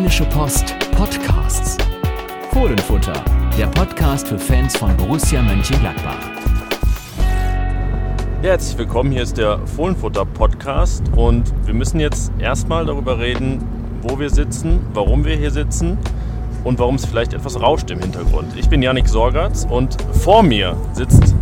Rheinische Post Podcasts. Fohlenfutter, der Podcast für Fans von Borussia Mönchengladbach. Herzlich willkommen, hier ist der Fohlenfutter Podcast und wir müssen jetzt erstmal darüber reden, wo wir sitzen, warum wir hier sitzen und warum es vielleicht etwas rauscht im Hintergrund. Ich bin Yannick Sorgatz und vor mir sitzt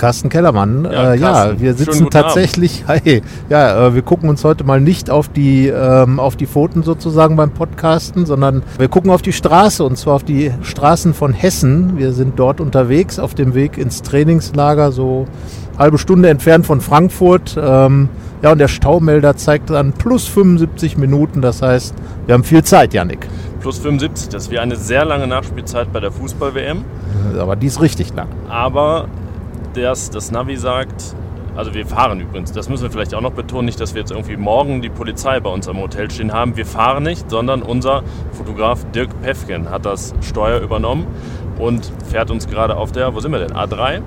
Carsten Kellermann. Ja, äh, ja wir sitzen tatsächlich, hi, ja, äh, wir gucken uns heute mal nicht auf die, ähm, auf die Pfoten sozusagen beim Podcasten, sondern wir gucken auf die Straße und zwar auf die Straßen von Hessen. Wir sind dort unterwegs auf dem Weg ins Trainingslager, so halbe Stunde entfernt von Frankfurt. Ähm, ja, und der Staumelder zeigt dann plus 75 Minuten, das heißt, wir haben viel Zeit, Yannick. plus 75. Das wäre eine sehr lange Nachspielzeit bei der Fußball-WM. Aber die ist richtig lang. Aber das, das Navi sagt, also wir fahren übrigens, das müssen wir vielleicht auch noch betonen, nicht, dass wir jetzt irgendwie morgen die Polizei bei uns am Hotel stehen haben. Wir fahren nicht, sondern unser Fotograf Dirk Pefken hat das Steuer übernommen und fährt uns gerade auf der, wo sind wir denn? A3?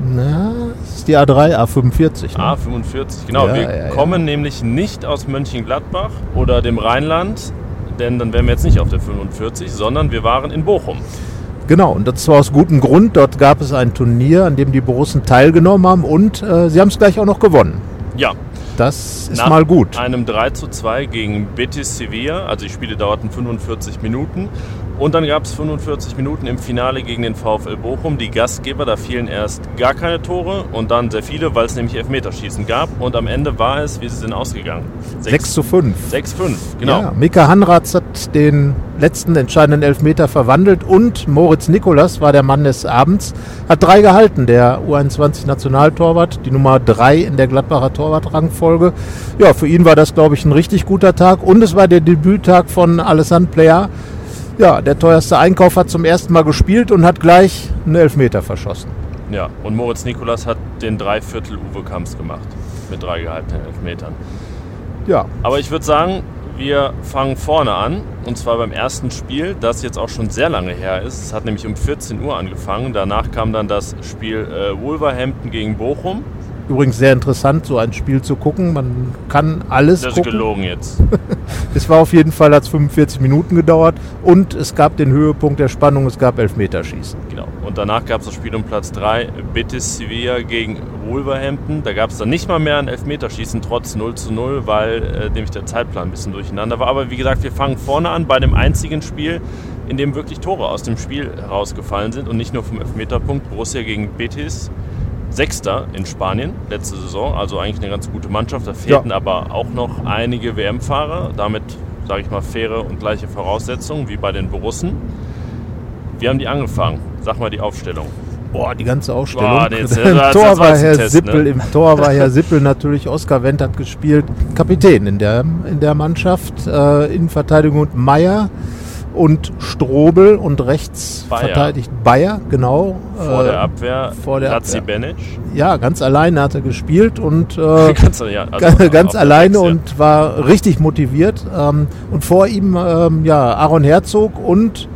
Na, das ist die A3, A45. Ne? A45, genau. Ja, wir ja, ja. kommen nämlich nicht aus Mönchengladbach oder dem Rheinland, denn dann wären wir jetzt nicht auf der 45, sondern wir waren in Bochum. Genau, und das war aus gutem Grund. Dort gab es ein Turnier, an dem die Borussen teilgenommen haben und äh, sie haben es gleich auch noch gewonnen. Ja, Das ist Nach mal gut. einem 3 zu 2 gegen Betis Sevilla. Also die Spiele dauerten 45 Minuten. Und dann gab es 45 Minuten im Finale gegen den VfL Bochum. Die Gastgeber, da fielen erst gar keine Tore und dann sehr viele, weil es nämlich Elfmeterschießen gab. Und am Ende war es, wie sie sind ausgegangen. 6 zu 5. 6-5, genau. Ja, Mika Hanratz hat den letzten entscheidenden Elfmeter verwandelt und Moritz Nikolas war der Mann des Abends. Hat drei gehalten, der U21-Nationaltorwart, die Nummer drei in der Gladbacher Torwartrangfolge. Ja, für ihn war das, glaube ich, ein richtig guter Tag und es war der Debüttag von Alessandro Plea. Ja, der teuerste Einkauf hat zum ersten Mal gespielt und hat gleich einen Elfmeter verschossen. Ja, und Moritz Nikolas hat den Dreiviertel Uwe Kamps gemacht. Mit drei gehaltenen Elfmetern. Ja, Aber ich würde sagen, wir fangen vorne an. Und zwar beim ersten Spiel, das jetzt auch schon sehr lange her ist. Es hat nämlich um 14 Uhr angefangen. Danach kam dann das Spiel äh, Wolverhampton gegen Bochum. Übrigens sehr interessant, so ein Spiel zu gucken. Man kann alles Das ist gucken. gelogen jetzt. Es war auf jeden Fall, hat 45 Minuten gedauert und es gab den Höhepunkt der Spannung, es gab Elfmeterschießen. genau. Und danach gab es das Spiel um Platz 3, Betis Sevilla gegen Wolverhampton. Da gab es dann nicht mal mehr ein Elfmeterschießen, trotz 0 zu 0, weil äh, nämlich der Zeitplan ein bisschen durcheinander war. Aber wie gesagt, wir fangen vorne an bei dem einzigen Spiel, in dem wirklich Tore aus dem Spiel herausgefallen sind und nicht nur vom Elfmeterpunkt. Borussia gegen Betis. Sechster in Spanien letzte Saison, also eigentlich eine ganz gute Mannschaft. Da fehlten aber auch noch einige WM-Fahrer. Damit, sage ich mal, faire und gleiche Voraussetzungen wie bei den Borussen. Wir haben die angefangen. Sag mal die Aufstellung. Boah, die ganze Ausstellung. Boah, jetzt- Im Tor war Herr Test, Sippel, ne? im Tor war Herr Sippel natürlich, Oskar Wendt hat gespielt, Kapitän in der, in der Mannschaft, äh, Innenverteidigung und Meier und Strobel und rechts Bayer. verteidigt Bayer, genau. Vor äh, der Abwehr vor der Lazzi. Benic. Ja, ganz alleine hat er gespielt und äh, ganz ja, also ganz, alleine Sechs, ja. und war richtig motiviert. Ähm, und vor ihm ähm, ja Aaron Herzog und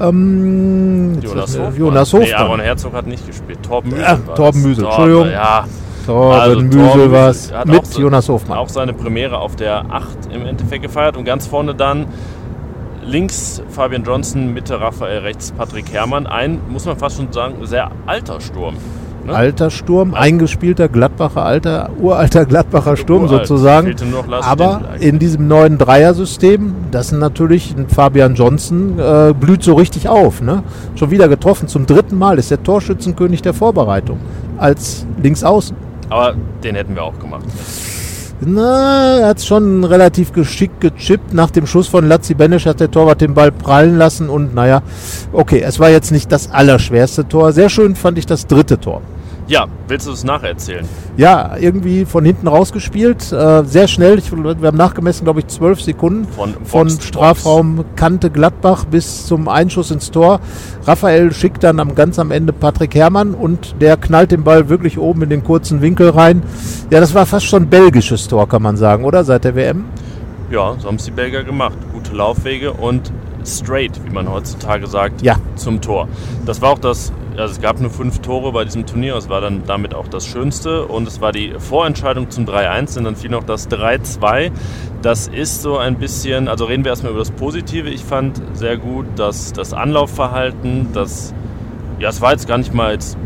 ähm, Jonas Hofmann. Jonas Nee, Hofmann. Aaron Herzog hat nicht gespielt. Torben Müsel Ja, Torben. Müsel, Entschuldigung. Ja, Torben Also, Müsel war es mit so- Jonas Hofmann. auch seine Premiere auf der 8 im Endeffekt gefeiert. Und ganz vorne dann links Fabian Johnson, Mitte Raphael, rechts Patrick Herrmann. Ein, muss man fast schon sagen, sehr alter Sturm. Ne? Alter Sturm, eingespielter Gladbacher, alter, uralter Gladbacher Sturm Uralt. sozusagen. Aber in diesem neuen Dreiersystem, das sind natürlich ein Fabian Johnson, äh, blüht so richtig auf. Ne? Schon wieder getroffen. Zum dritten Mal ist der Torschützenkönig der Vorbereitung. Als Linksaußen. Aber den hätten wir auch gemacht. Na, er hat schon relativ geschickt gechippt. Nach dem Schuss von Lazzi Benesch hat der Torwart den Ball prallen lassen. Und naja, okay, es war jetzt nicht das allerschwerste Tor. Sehr schön fand ich das dritte Tor. Ja, willst du es nacherzählen? Ja, irgendwie von hinten rausgespielt. Äh, sehr schnell. Ich, wir haben nachgemessen, glaube ich, zwölf Sekunden. Von, Von Box Strafraum Kante Gladbach bis zum Einschuss ins Tor. Raphael schickt dann am, ganz am Ende Patrick Herrmann und der knallt den Ball wirklich oben in den kurzen Winkel rein. Ja, das war fast schon belgisches Tor, kann man sagen, oder? Seit der WM. Ja, so haben es die Belgier gemacht. Gute Laufwege und straight, wie man heutzutage sagt, Ja. zum Tor. Das war auch das also es gab nur fünf Tore bei diesem Turnier, es war dann damit auch das Schönste und es war die Vorentscheidung zum 3-1 und dann fiel noch das 3-2. Das ist so ein bisschen, also reden wir erstmal über das Positive. Ich fand sehr gut, dass das Anlaufverhalten, das, ja, es war jetzt gar nicht mal jetzt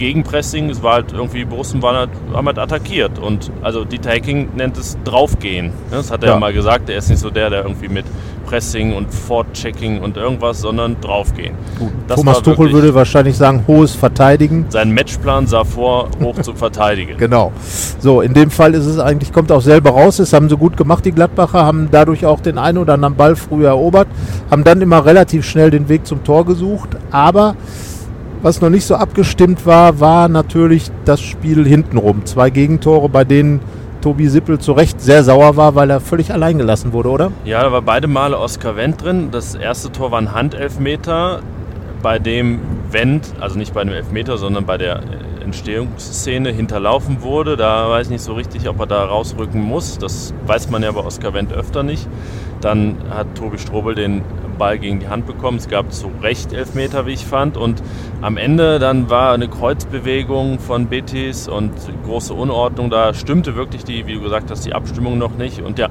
Gegenpressing, es war halt irgendwie, Borussen waren halt, haben halt attackiert und also die Taking nennt es draufgehen. Das hat er ja. mal gesagt, er ist nicht so der, der irgendwie mit Pressing und Fortchecking und irgendwas, sondern draufgehen. Thomas Tuchel würde wahrscheinlich sagen, hohes Verteidigen. Sein Matchplan sah vor, hoch zu verteidigen. Genau. So, in dem Fall ist es eigentlich, kommt auch selber raus, das haben sie gut gemacht, die Gladbacher, haben dadurch auch den einen oder anderen Ball früh erobert, haben dann immer relativ schnell den Weg zum Tor gesucht, aber was noch nicht so abgestimmt war, war natürlich das Spiel hintenrum. Zwei Gegentore, bei denen Tobi Sippel zu Recht sehr sauer war, weil er völlig allein gelassen wurde, oder? Ja, da war beide Male Oskar Wendt drin. Das erste Tor war ein Handelfmeter, bei dem Wendt, also nicht bei dem Elfmeter, sondern bei der Entstehungsszene hinterlaufen wurde. Da weiß ich nicht so richtig, ob er da rausrücken muss. Das weiß man ja bei Oskar Wendt öfter nicht. Dann hat Tobi Strobel den Ball gegen die Hand bekommen. Es gab zu Recht Elfmeter, wie ich fand. Und am Ende dann war eine Kreuzbewegung von Betis und große Unordnung. Da stimmte wirklich die, wie du gesagt hast, die Abstimmung noch nicht. Und ja,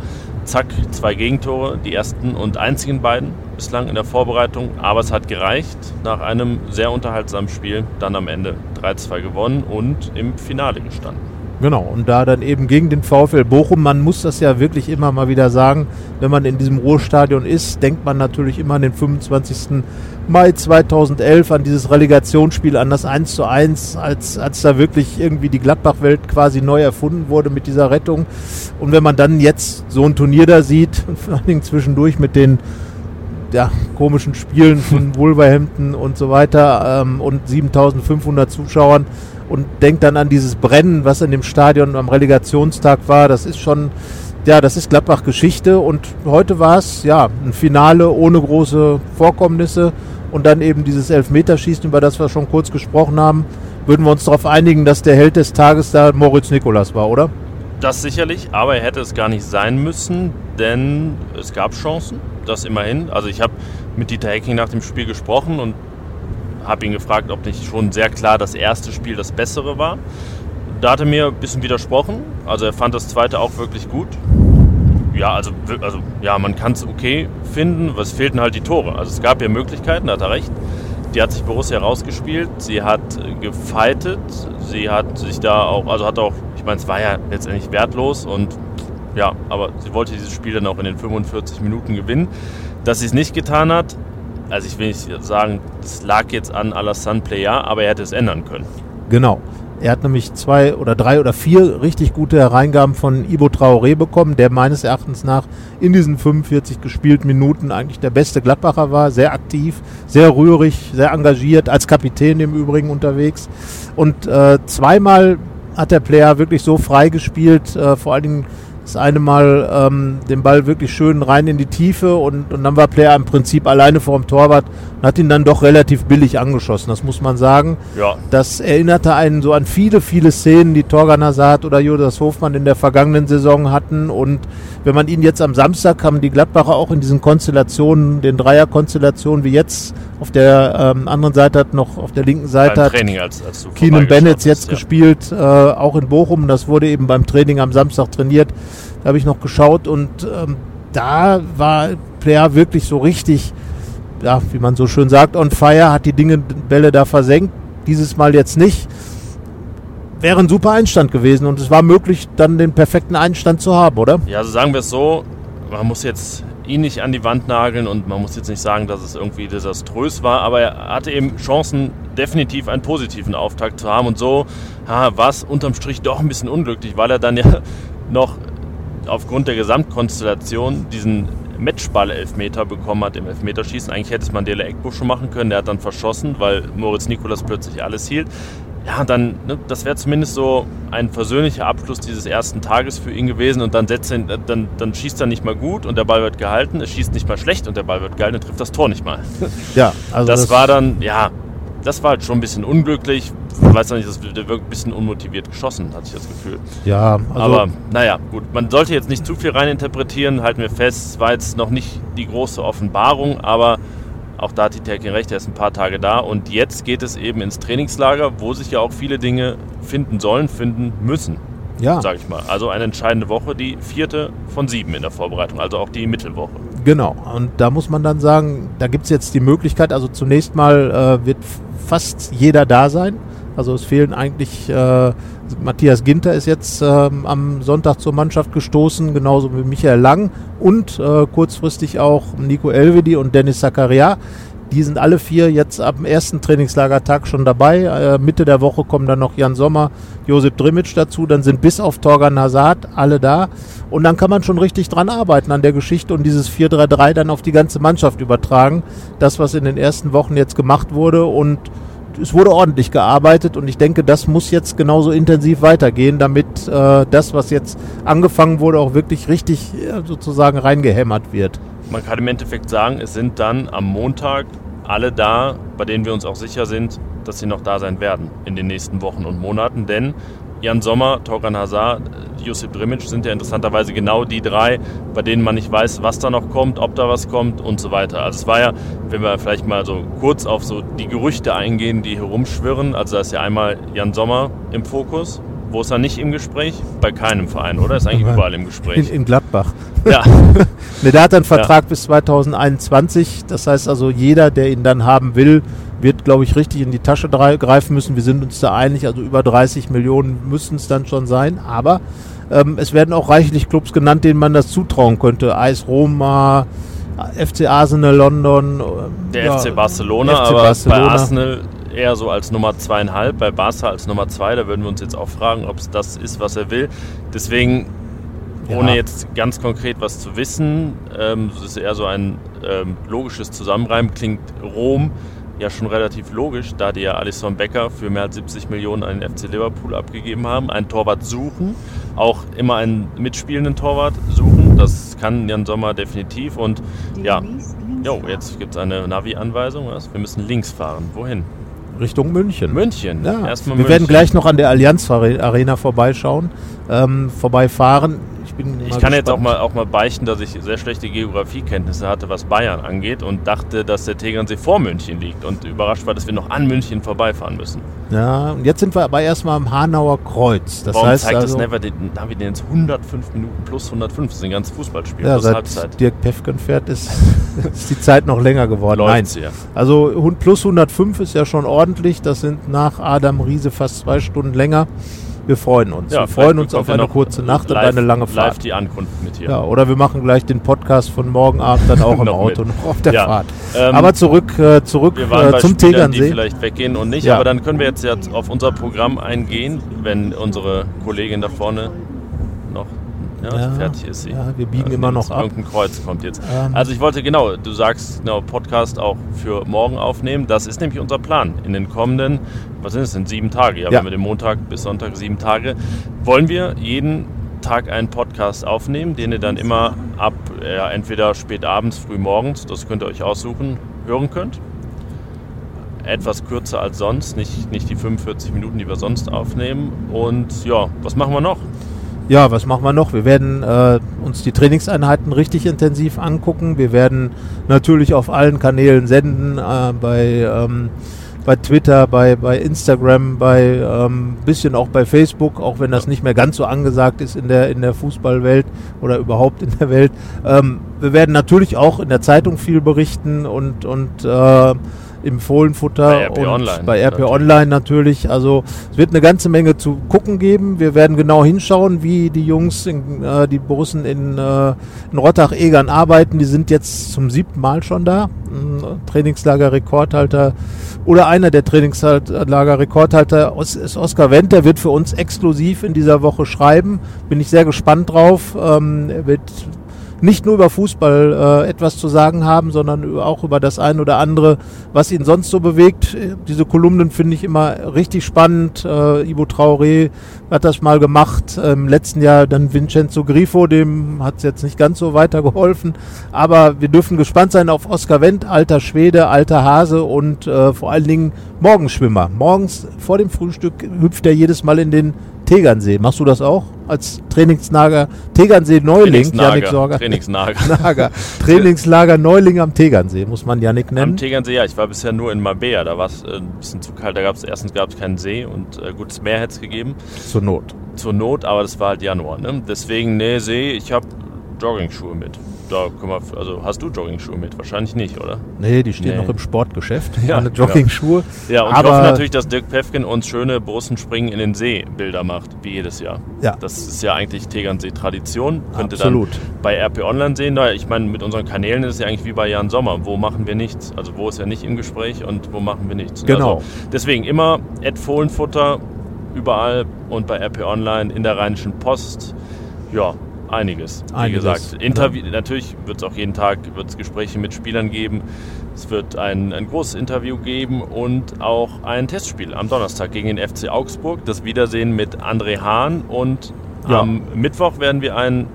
zack, zwei Gegentore, die ersten und einzigen beiden bislang in der Vorbereitung. Aber es hat gereicht nach einem sehr unterhaltsamen Spiel. Dann am Ende 3-2 gewonnen und im Finale gestanden. Genau, und da dann eben gegen den VfL Bochum, man muss das ja wirklich immer mal wieder sagen, wenn man in diesem Ruhrstadion ist, denkt man natürlich immer an den 25. Mai 2011, an dieses Relegationsspiel, an das 1 zu 1, als, als da wirklich irgendwie die Gladbach-Welt quasi neu erfunden wurde mit dieser Rettung. Und wenn man dann jetzt so ein Turnier da sieht, vor allen Dingen zwischendurch mit den ja, komischen Spielen von Wolverhampton und so weiter ähm, und 7500 Zuschauern, und denkt dann an dieses Brennen, was in dem Stadion am Relegationstag war. Das ist schon, ja, das ist Gladbach Geschichte und heute war es, ja, ein Finale ohne große Vorkommnisse und dann eben dieses Elfmeterschießen, über das wir schon kurz gesprochen haben. Würden wir uns darauf einigen, dass der Held des Tages da Moritz Nikolas war, oder? Das sicherlich, aber er hätte es gar nicht sein müssen, denn es gab Chancen, das immerhin. Also ich habe mit Dieter Hecking nach dem Spiel gesprochen und habe ihn gefragt, ob nicht schon sehr klar das erste Spiel das bessere war. Da hat er mir ein bisschen widersprochen. Also er fand das zweite auch wirklich gut. Ja, also, also ja, man kann es okay finden. Was fehlten halt die Tore. Also es gab ja Möglichkeiten, da hat er recht. Die hat sich Borussia rausgespielt. Sie hat gefeitet. Sie hat sich da auch, also hat auch, ich meine, es war ja letztendlich wertlos und ja, aber sie wollte dieses Spiel dann auch in den 45 Minuten gewinnen. Dass sie es nicht getan hat, also ich will nicht sagen, es lag jetzt an Alassane Player, aber er hätte es ändern können. Genau. Er hat nämlich zwei oder drei oder vier richtig gute Hereingaben von Ibo Traoré bekommen, der meines Erachtens nach in diesen 45 gespielten Minuten eigentlich der beste Gladbacher war. Sehr aktiv, sehr rührig, sehr engagiert, als Kapitän im Übrigen unterwegs. Und äh, zweimal hat der Player wirklich so frei gespielt, äh, vor allen Dingen das eine Mal ähm, den Ball wirklich schön rein in die Tiefe und, und dann war Player im Prinzip alleine vor dem Torwart und hat ihn dann doch relativ billig angeschossen, das muss man sagen. Ja. Das erinnerte einen so an viele, viele Szenen, die Torgan Hazard oder Jonas Hofmann in der vergangenen Saison hatten und wenn man ihn jetzt am Samstag haben die Gladbacher auch in diesen Konstellationen, den Dreierkonstellationen wie jetzt auf der ähm, anderen Seite hat noch auf der linken Seite hat Training als, als Keenan Bennett jetzt ja. gespielt, äh, auch in Bochum. Das wurde eben beim Training am Samstag trainiert. Da habe ich noch geschaut und ähm, da war Player wirklich so richtig, ja, wie man so schön sagt, on fire, hat die Dinge, Bälle da versenkt. Dieses Mal jetzt nicht. Wäre ein super Einstand gewesen und es war möglich, dann den perfekten Einstand zu haben, oder? Ja, also sagen wir es so, man muss jetzt ihn nicht an die Wand nageln und man muss jetzt nicht sagen, dass es irgendwie desaströs war, aber er hatte eben Chancen, definitiv einen positiven Auftakt zu haben und so war es unterm Strich doch ein bisschen unglücklich, weil er dann ja noch aufgrund der Gesamtkonstellation diesen Matchball-Elfmeter bekommen hat im Elfmeterschießen. Eigentlich hätte es Mandela Eckbusch schon machen können, der hat dann verschossen, weil Moritz Nikolas plötzlich alles hielt ja, dann, ne, das wäre zumindest so ein versöhnlicher Abschluss dieses ersten Tages für ihn gewesen und dann, setzt ihn, dann, dann schießt er nicht mal gut und der Ball wird gehalten, es schießt nicht mal schlecht und der Ball wird gehalten, dann trifft das Tor nicht mal. Ja, also das, das war dann, ja, das war halt schon ein bisschen unglücklich. Ich weiß nicht, das der wirkt ein bisschen unmotiviert geschossen, hatte ich das Gefühl. Ja, also aber naja, gut. Man sollte jetzt nicht zu viel reininterpretieren, halten wir fest, es war jetzt noch nicht die große Offenbarung, aber Auch da hat die Terkin recht, er ist ein paar Tage da. Und jetzt geht es eben ins Trainingslager, wo sich ja auch viele Dinge finden sollen, finden müssen. Ja. Sag ich mal. Also eine entscheidende Woche, die vierte von sieben in der Vorbereitung, also auch die Mittelwoche. Genau. Und da muss man dann sagen, da gibt es jetzt die Möglichkeit, also zunächst mal äh, wird fast jeder da sein. Also es fehlen eigentlich, äh, Matthias Ginter ist jetzt äh, am Sonntag zur Mannschaft gestoßen, genauso wie Michael Lang und äh, kurzfristig auch Nico Elvedi und Dennis Zakaria. Die sind alle vier jetzt ab dem ersten Trainingslagertag schon dabei. Äh, Mitte der Woche kommen dann noch Jan Sommer, Josip Drimic dazu. Dann sind bis auf Torgan Hazard alle da. Und dann kann man schon richtig dran arbeiten an der Geschichte und dieses 4-3-3 dann auf die ganze Mannschaft übertragen. Das, was in den ersten Wochen jetzt gemacht wurde und es wurde ordentlich gearbeitet und ich denke, das muss jetzt genauso intensiv weitergehen, damit äh, das, was jetzt angefangen wurde, auch wirklich richtig äh, sozusagen reingehämmert wird. Man kann im Endeffekt sagen, es sind dann am Montag alle da, bei denen wir uns auch sicher sind, dass sie noch da sein werden in den nächsten Wochen und Monaten, denn Jan Sommer, Torgan Hazard, Josip Drimic sind ja interessanterweise genau die drei, bei denen man nicht weiß, was da noch kommt, ob da was kommt und so weiter. Also es war ja, wenn wir vielleicht mal so kurz auf so die Gerüchte eingehen, die herumschwirren, also da ist ja einmal Jan Sommer im Fokus. Wo ist er nicht im Gespräch? Bei keinem Verein, oder? Ist eigentlich überall im Gespräch. In, in Gladbach. Ja. ne, der hat einen Vertrag ja. bis 2021. Das heißt also, jeder, der ihn dann haben will, wird, glaube ich, richtig in die Tasche greifen müssen. Wir sind uns da einig, also über 30 Millionen müssten es dann schon sein. Aber ähm, es werden auch reichlich Clubs genannt, denen man das zutrauen könnte. Eis Roma, FC Arsenal London. Ähm, Der ja, FC Barcelona, FC aber Barcelona. bei Arsenal eher so als Nummer zweieinhalb, bei Barca als Nummer zwei. Da würden wir uns jetzt auch fragen, ob es das ist, was er will. Deswegen, ohne ja. jetzt ganz konkret was zu wissen, ähm, es ist eher so ein ähm, logisches Zusammenreimen, klingt Rom ja schon relativ logisch, da die ja Alisson Becker für mehr als 70 Millionen an den FC Liverpool abgegeben haben. Einen Torwart suchen, auch immer einen mitspielenden Torwart suchen. Das kann Jan Sommer definitiv. Und ja, jo, jetzt gibt es eine Navi-Anweisung. Wir müssen links fahren. Wohin? Richtung München. München, ja. Erstmal Wir München. werden gleich noch an der Allianz Arena vorbeischauen, ähm, vorbeifahren bin Ich kann gespannt. jetzt auch mal, auch mal beichten, dass ich sehr schlechte Geografiekenntnisse hatte, was Bayern angeht und dachte, dass der Tegernsee vor München liegt und überrascht war, dass wir noch an München vorbeifahren müssen. Ja, und jetzt sind wir aber erstmal am Hanauer Kreuz. Das Warum heißt zeigt also, das Never, den, haben wir den jetzt 105 Minuten plus 105, das ist ein ganzes Fußballspiel, ja, seit Halbzeit. Dirk Pefken fährt, ist, ist die Zeit noch länger geworden. Nein, ja. also plus 105 ist ja schon ordentlich, das sind nach Adam Riese fast zwei Stunden länger. Wir freuen uns. Ja, wir freuen uns auf eine kurze Nacht live, und eine lange Fahrt. Live die Ankunft mit hier. Ja, oder wir machen gleich den Podcast von morgen Abend dann auch im Auto noch auf der ja. Fahrt. Ähm, aber zurück, äh, zurück wir waren äh, zum Spielern, Tegernsee. Die vielleicht weggehen und nicht, aber dann können wir jetzt, jetzt auf unser Programm eingehen, wenn unsere Kollegin da vorne noch ja, ja, fertig ist sie. Ja, wir biegen also immer noch ab. Irgendein Kreuz kommt jetzt. Ähm. Also ich wollte genau, du sagst genau Podcast auch für morgen aufnehmen. Das ist nämlich unser Plan. In den kommenden, was sind es denn, sieben Tage? Ja, ja. wir den Montag bis Sonntag sieben Tage. Wollen wir jeden Tag einen Podcast aufnehmen, den ihr dann immer ab ja, entweder spät abends, früh morgens, das könnt ihr euch aussuchen, hören könnt. Etwas kürzer als sonst, nicht, nicht die 45 Minuten, die wir sonst aufnehmen. Und ja, was machen wir noch? Ja, was machen wir noch? Wir werden äh, uns die Trainingseinheiten richtig intensiv angucken. Wir werden natürlich auf allen Kanälen senden, äh, bei, ähm, bei Twitter, bei, bei Instagram, bei ähm, bisschen auch bei Facebook, auch wenn das nicht mehr ganz so angesagt ist in der, in der Fußballwelt oder überhaupt in der Welt. Ähm, wir werden natürlich auch in der Zeitung viel berichten und, und äh, im Fohlenfutter bei RP und Online, bei RP natürlich. Online natürlich. Also es wird eine ganze Menge zu gucken geben. Wir werden genau hinschauen, wie die Jungs, in, äh, die Borussen in, äh, in Rottach-Egern arbeiten. Die sind jetzt zum siebten Mal schon da. Trainingslager-Rekordhalter oder einer der Trainingslager-Rekordhalter ist Oskar Wendt. Der wird für uns exklusiv in dieser Woche schreiben. Bin ich sehr gespannt drauf. Ähm, er wird nicht nur über Fußball äh, etwas zu sagen haben, sondern auch über das ein oder andere, was ihn sonst so bewegt. Diese Kolumnen finde ich immer richtig spannend. Äh, Ivo Traoré hat das mal gemacht. Im letzten Jahr dann Vincenzo Grifo, dem hat es jetzt nicht ganz so weitergeholfen. Aber wir dürfen gespannt sein auf Oskar Wendt, alter Schwede, alter Hase und äh, vor allen Dingen Morgenschwimmer. Morgens vor dem Frühstück hüpft er jedes Mal in den Tegernsee. Machst du das auch als Trainingslager? Tegernsee Neuling, Janik Sorger. Trainingsnager. Nager. Trainingslager Neuling am Tegernsee, muss man Janik Am nennen. Tegernsee, ja, ich war bisher nur in Marbella, da war es äh, ein bisschen zu kalt, da gab es erstens gab es keinen See und äh, gutes Meer hätte es gegeben, Zur Not. zur Not, aber das war halt Januar, ne? Deswegen, nee, See, ich habe Jogging-Schuhe mit. Da können wir, also hast du Jogging-Schuhe mit? Wahrscheinlich nicht, oder? Nee, die stehen Nee. noch im Sportgeschäft. Ja, Meine Jogging-Schuhe. Ja, und Aber- ich hoffe natürlich, dass Dirk Pefken uns schöne Brussenspringen in den See Bilder macht, wie jedes Jahr. Ja. Das ist ja eigentlich Tegernsee-Tradition. Könnt ihr Absolut. dann bei RP Online sehen. Da, ich meine, mit unseren Kanälen ist es ja eigentlich wie bei Jan Sommer. Wo machen wir nichts? Also wo ist er nicht im Gespräch und wo machen wir nichts? Genau. Also, deswegen immer Ed Fohlenfutter überall und bei RP Online in der Rheinischen Post. Ja, einiges. Wie Einiges, gesagt, Interview, natürlich wird es auch jeden Tag wird's Gespräche mit Spielern geben. Es wird ein, ein großes Interview geben und auch ein Testspiel am Donnerstag gegen den FC Augsburg. Das Wiedersehen mit André Hahn und Ja. am Mittwoch werden wir einen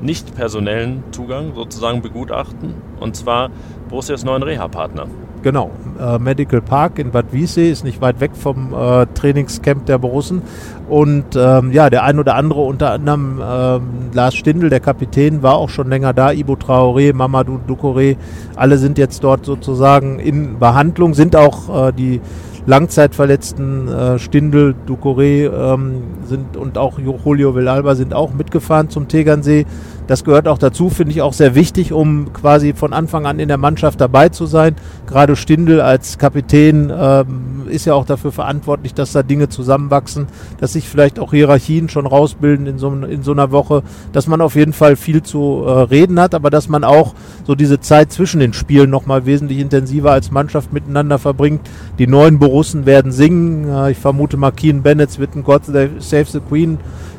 nicht personellen Zugang sozusagen begutachten und zwar Borussias neuen Reha-Partner. Genau. Äh, Medical Park in Bad Wiessee ist nicht weit weg vom äh, Trainingscamp der Borussen. Und ähm, ja, der ein oder andere, unter anderem ähm, Lars Stindl, der Kapitän, war auch schon länger da. Ibo Traoré, Mamadou Ducouré, alle sind jetzt dort sozusagen in Behandlung, sind auch äh, die Langzeitverletzten äh, Stindl, Ducouré ähm, sind und auch Julio Villalba sind auch mitgefahren zum Tegernsee. Das gehört auch dazu, finde ich auch sehr wichtig, um quasi von Anfang an in der Mannschaft dabei zu sein. Gerade Stindl als Kapitän ähm, ist ja auch dafür verantwortlich, dass da Dinge zusammenwachsen, dass sich vielleicht auch Hierarchien schon rausbilden in so, in so einer Woche, dass man auf jeden Fall viel zu äh, reden hat, aber dass man auch so diese Zeit zwischen den Spielen nochmal wesentlich intensiver als Mannschaft miteinander verbringt. Die neuen Borussen werden singen. Äh, ich vermute mal, Keen Bennett wird ein God Save the Queen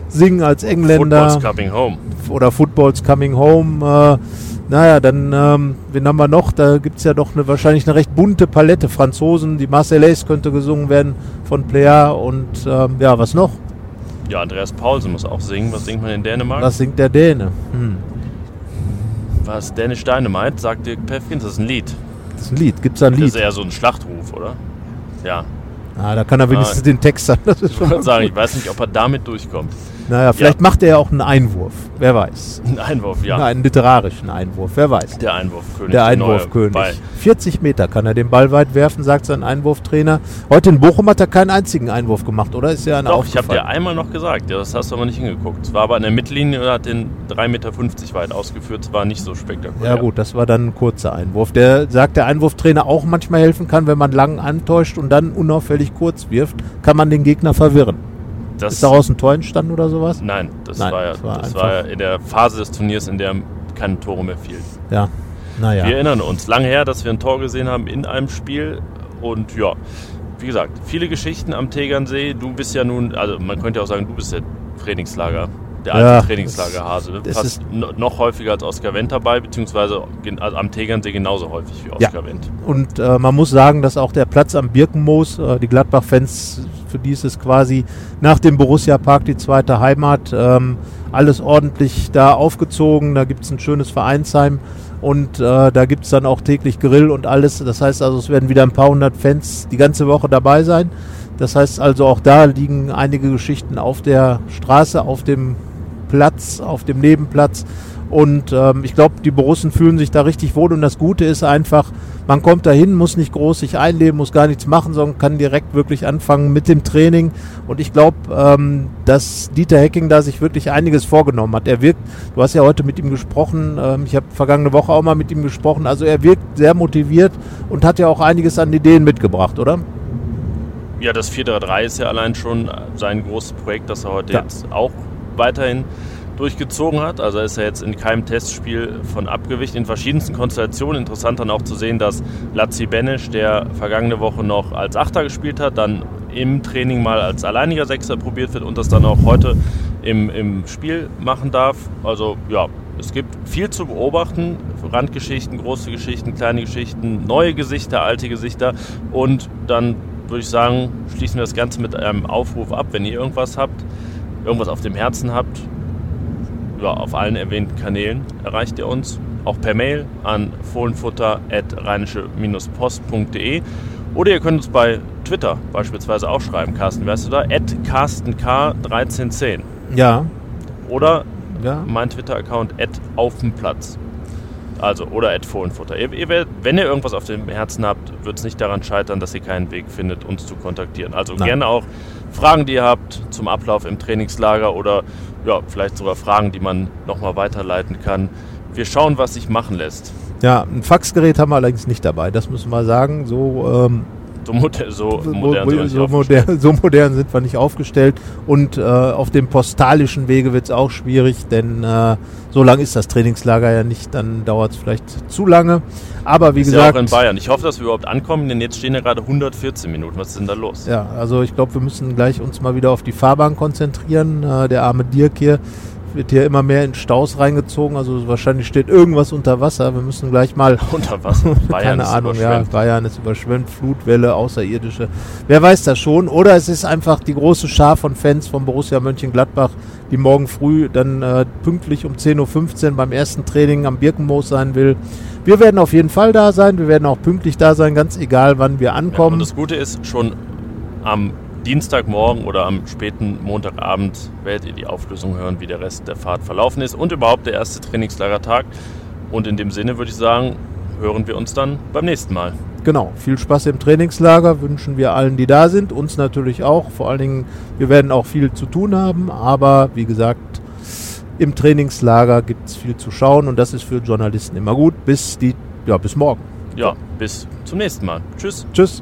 singen als Engländer Football's coming home. oder Football's Coming Home. Äh, naja, dann, ähm, wen haben wir noch? Da gibt es ja doch eine, wahrscheinlich eine recht bunte Palette. Franzosen, die Marseillaise könnte gesungen werden von Plea und ähm, ja, was noch? Ja, Andreas Paulsen muss auch singen. Was singt man in Dänemark? Was singt der Däne? Hm. Was Dänisch Dynamite, sagt Dirk Pefkins, das ist ein Lied. Das ist ein Lied. Gibt es da ein Das Lied? ist eher so ein Schlachtruf, oder? Ja, Ah, da kann er wenigstens den Text sagen. Das ist ich schon sagen, gut. ich weiß nicht, ob er damit durchkommt. Naja, vielleicht macht er ja auch einen Einwurf. Wer weiß. Ein Einwurf, ja. Na, einen literarischen Einwurf. Wer weiß. Der Einwurfkönig. Der Einwurfkönig. Ball. 40 Meter kann er den Ball weit werfen, sagt sein Einwurftrainer. Heute in Bochum hat er keinen einzigen Einwurf gemacht, oder? Ist ja einer Doch, ich habe dir einmal noch gesagt, ja, das hast du aber nicht hingeguckt. Es war aber an der Mittellinie und hat den 3,50 Meter weit ausgeführt. Es war nicht so spektakulär. Ja gut, das war dann ein kurzer Einwurf. Der sagt, der Einwurftrainer auch manchmal helfen kann, wenn man lang antäuscht und dann unauffällig kurz wirft, kann man den Gegner verwirren. Das, Ist daraus ein Tor entstanden oder sowas? Nein, das Nein, war ja das war das war ja in der Phase des Turniers, in der keine Tore mehr fielen. Ja. Naja. Wir erinnern uns, lange her, dass wir ein Tor gesehen haben in einem Spiel. Und ja, wie gesagt, viele Geschichten am Tegernsee. Du bist ja nun, also man könnte ja auch sagen, du bist der Trainingslager, der alte Ja, Trainingslagerhase. Du das Fast noch häufiger als Oskar Wendt dabei, beziehungsweise also am Tegernsee genauso häufig wie Ja. Oskar Wendt. Und äh, man muss sagen, dass auch der Platz am Birkenmoos, äh, die Gladbach-Fans, für die ist es quasi nach dem Borussia-Park die zweite Heimat. Ähm, alles ordentlich da aufgezogen. Da gibt es ein schönes Vereinsheim und äh, da gibt es dann auch täglich Grill und alles. Das heißt also, es werden wieder ein paar hundert Fans die ganze Woche dabei sein. Das heißt also, auch da liegen einige Geschichten auf der Straße, auf dem Platz, auf dem Nebenplatz. Und ähm, ich glaube, die Borussen fühlen sich da richtig wohl. Und das Gute ist einfach, man kommt dahin, muss nicht groß sich einleben, muss gar nichts machen, sondern kann direkt wirklich anfangen mit dem Training. Und ich glaube, ähm, dass Dieter Hecking da sich wirklich einiges vorgenommen hat. Er wirkt, du hast ja heute mit ihm gesprochen, ähm, ich habe vergangene Woche auch mal mit ihm gesprochen. Also er wirkt sehr motiviert und hat ja auch einiges an Ideen mitgebracht, oder? Ja, das 4-3-3 ist ja allein schon sein großes Projekt, das er heute Ja. jetzt auch weiterhin durchgezogen hat. Also ist er jetzt in keinem Testspiel von abgewichen, in verschiedensten Konstellationen. Interessant dann auch zu sehen, dass Lazzi Benesch, der vergangene Woche noch als Achter gespielt hat, dann im Training mal als alleiniger Sechser probiert wird und das dann auch heute im, im Spiel machen darf. Also ja, es gibt viel zu beobachten. Randgeschichten, große Geschichten, kleine Geschichten, neue Gesichter, alte Gesichter. Und dann würde ich sagen, schließen wir das Ganze mit einem Aufruf ab. Wenn ihr irgendwas habt, irgendwas auf dem Herzen habt, ja, auf allen erwähnten Kanälen erreicht ihr uns. Auch per Mail an fohlenfutter.rheinische-post.de oder ihr könnt uns bei Twitter beispielsweise auch schreiben. Carsten, wärst du da? CarstenK1310. Ja. Oder ja. mein Twitter-Account auf dem Platz. Also, oder at Fohlenfutter. Ihr, ihr werdet, wenn ihr irgendwas auf dem Herzen habt, wird es nicht daran scheitern, dass ihr keinen Weg findet, uns zu kontaktieren. Also Nein. gerne auch Fragen, die ihr habt zum Ablauf im Trainingslager oder ja, vielleicht sogar Fragen, die man nochmal weiterleiten kann. Wir schauen, was sich machen lässt. Ja, ein Faxgerät haben wir allerdings nicht dabei, das müssen wir sagen. So, ähm, So, moder so so, modern, sind wir nicht so, aufgestellt. modern, so modern sind wir nicht aufgestellt. Und äh, auf dem postalischen Wege wird es auch schwierig, denn äh, so lang ist das Trainingslager ja nicht, dann dauert es vielleicht zu lange. Aber wie Ist gesagt, ja auch in Bayern. Ich hoffe, dass wir überhaupt ankommen, denn jetzt stehen ja gerade 114 Minuten. Was ist denn da los? Ja, also ich glaube, wir müssen gleich uns mal wieder auf die Fahrbahn konzentrieren. Äh, der arme Dirk hier wird hier immer mehr in Staus reingezogen. Also wahrscheinlich steht irgendwas unter Wasser. Wir müssen gleich mal, Unter Wasser. Bayern keine ist Ahnung, ja. Bayern ist überschwemmt, Flutwelle, Außerirdische. Wer weiß das schon? Oder es ist einfach die große Schar von Fans von Borussia Mönchengladbach, die morgen früh dann äh, pünktlich um 10.15 Uhr beim ersten Training am Birkenmoos sein will. Wir werden auf jeden Fall da sein. Wir werden auch pünktlich da sein, ganz egal, wann wir Ja, ankommen. und das Gute ist, schon am Dienstagmorgen oder am späten Montagabend werdet ihr die Auflösung hören, wie der Rest der Fahrt verlaufen ist und überhaupt der erste Trainingslagertag. Und in dem Sinne würde ich sagen, hören wir uns dann beim nächsten Mal. Genau, viel Spaß im Trainingslager wünschen wir allen, die da sind, uns natürlich auch. Vor allen Dingen, wir werden auch viel zu tun haben, aber wie gesagt, im Trainingslager gibt es viel zu schauen und das ist für Journalisten immer gut. Bis, die, ja, bis morgen. Ja, bis zum nächsten Mal. Tschüss. Tschüss.